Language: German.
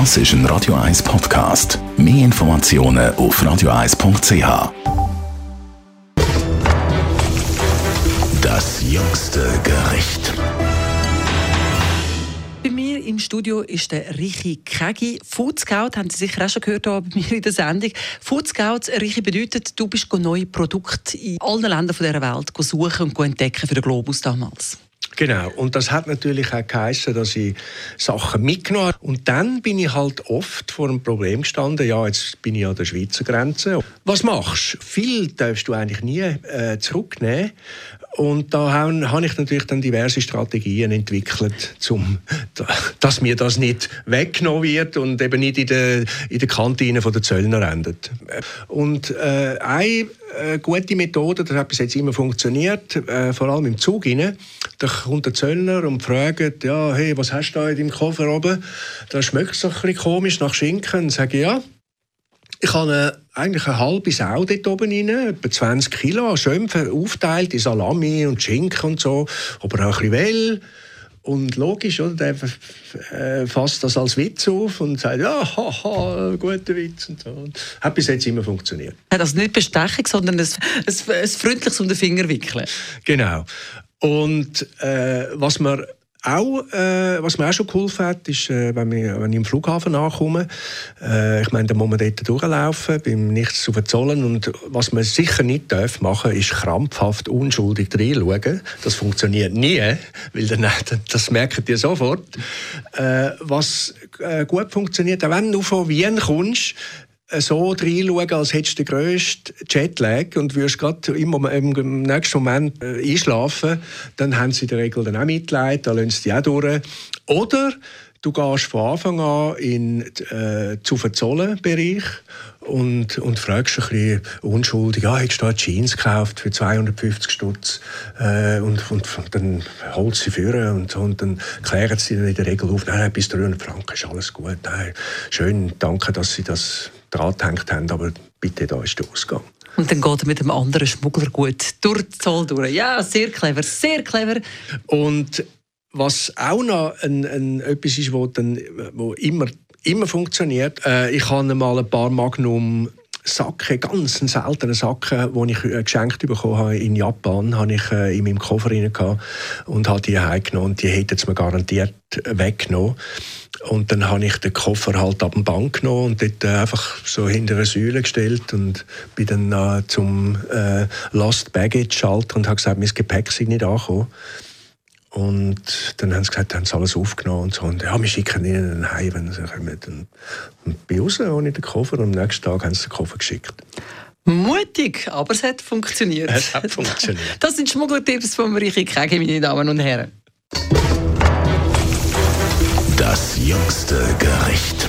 Das ist ein Radio 1 Podcast. Mehr Informationen auf radio1.ch. Das jüngste Gericht. Bei mir im Studio ist der Richi Kegi. Food Scout, haben Sie sicher auch schon gehört bei mir in der Sendung. Food Scout, Richi, bedeutet, du bist neue Produkte in allen Ländern dieser Welt suchen und entdecken für den Globus damals. Genau, und das hat natürlich auch geheißen, dass ich Sachen mitgenommen habe. Und dann bin ich halt oft vor einem Problem gestanden, ja, jetzt bin ich an der Schweizer Grenze. Was machst du? Viel darfst du eigentlich nie äh, zurücknehmen. Und da habe ich natürlich dann diverse Strategien entwickelt, um, dass mir das nicht weggenommen wird und eben nicht in der, in der Kantine der Zöllner endet. Und äh, eine äh, gute Methode, das hat bis jetzt immer funktioniert, äh, vor allem im Zug rein, da kommt der Zöllner und fragt, ja, hey, was hast du da in deinem Koffer oben? Da schmeckt es ein bisschen komisch nach Schinken. Und sage ja, ich habe eigentlich eine halbe Sau dort oben rein, etwa 20 Kilo, schön aufteilt in Salami und Schinken und so, aber auch ein bisschen Well. Und logisch, oder? Der äh, fasst das als Witz auf und sagt, ja, haha, guter Witz und so. Hat bis jetzt immer funktioniert. Also nicht Bestechung, sondern ein, ein, ein freundliches um den Finger wickeln. Genau. Und äh, was man auch, äh, was mir auch schon geholfen hat, ist, äh, wenn, wir, wenn ich im Flughafen ankomme, äh, ich meine, da muss man dort durchlaufen, beim Nichts zu verzollen und was man sicher nicht darf machen, ist krampfhaft unschuldig reinschauen. Das funktioniert nie, weil dann, das merkt ihr sofort. Äh, was äh, gut funktioniert, auch wenn du von Wien kommst, so reinschauen, als hättest du den grössten Jetlag. Und würdest gerade im, im, nächsten Moment äh, einschlafen, dann haben sie in der Regel dann auch Mitleid, dann lassen sie dich auch durch. Oder du gehst von Anfang an in äh, zu Bereich und, und fragst ein bisschen unschuldig, ah, hättest du da Jeans gekauft für 250 Stutz? Äh, und, und, und, dann holst sie führen und, und dann klären sie in der Regel auf, nein, bis 300 Franken ist alles gut, nein, schön, danke, dass sie das dran gehängt haben, aber bitte, da ist der Ausgang. Und dann geht er mit einem anderen Schmuggler gut durch die Zoll durch. Ja, sehr clever, sehr clever. Und was auch noch ein, ein, etwas ist, wo, dann, wo immer, immer funktioniert, äh, ich habe mal ein paar Magnum Sacke, ganz seltenen Sacke, den ich äh, geschenkt bekommen habe in Japan, habe ich äh, in meinem Koffer rein und habe die heimgenommen und die hätten es mir garantiert weggenommen. Und dann habe ich den Koffer halt ab dem Bank genommen und dort äh, einfach so hinter eine Säule gestellt und bin dann zum Lost Baggage Schalter und habe gesagt, mein Gepäck sei nicht angekommen. Und dann haben sie gesagt, haben sie alles aufgenommen und so. Und ja, wir schicken ihnen einen heim, wenn sie kommen. Und, und bei uns ohne den Koffer. Und am nächsten Tag haben sie den Koffer geschickt. Mutig, aber es hat funktioniert. Es hat funktioniert. Das sind Schmuggeltipps von Marichi Kege, meine Damen und Herren. Das jüngste Gericht.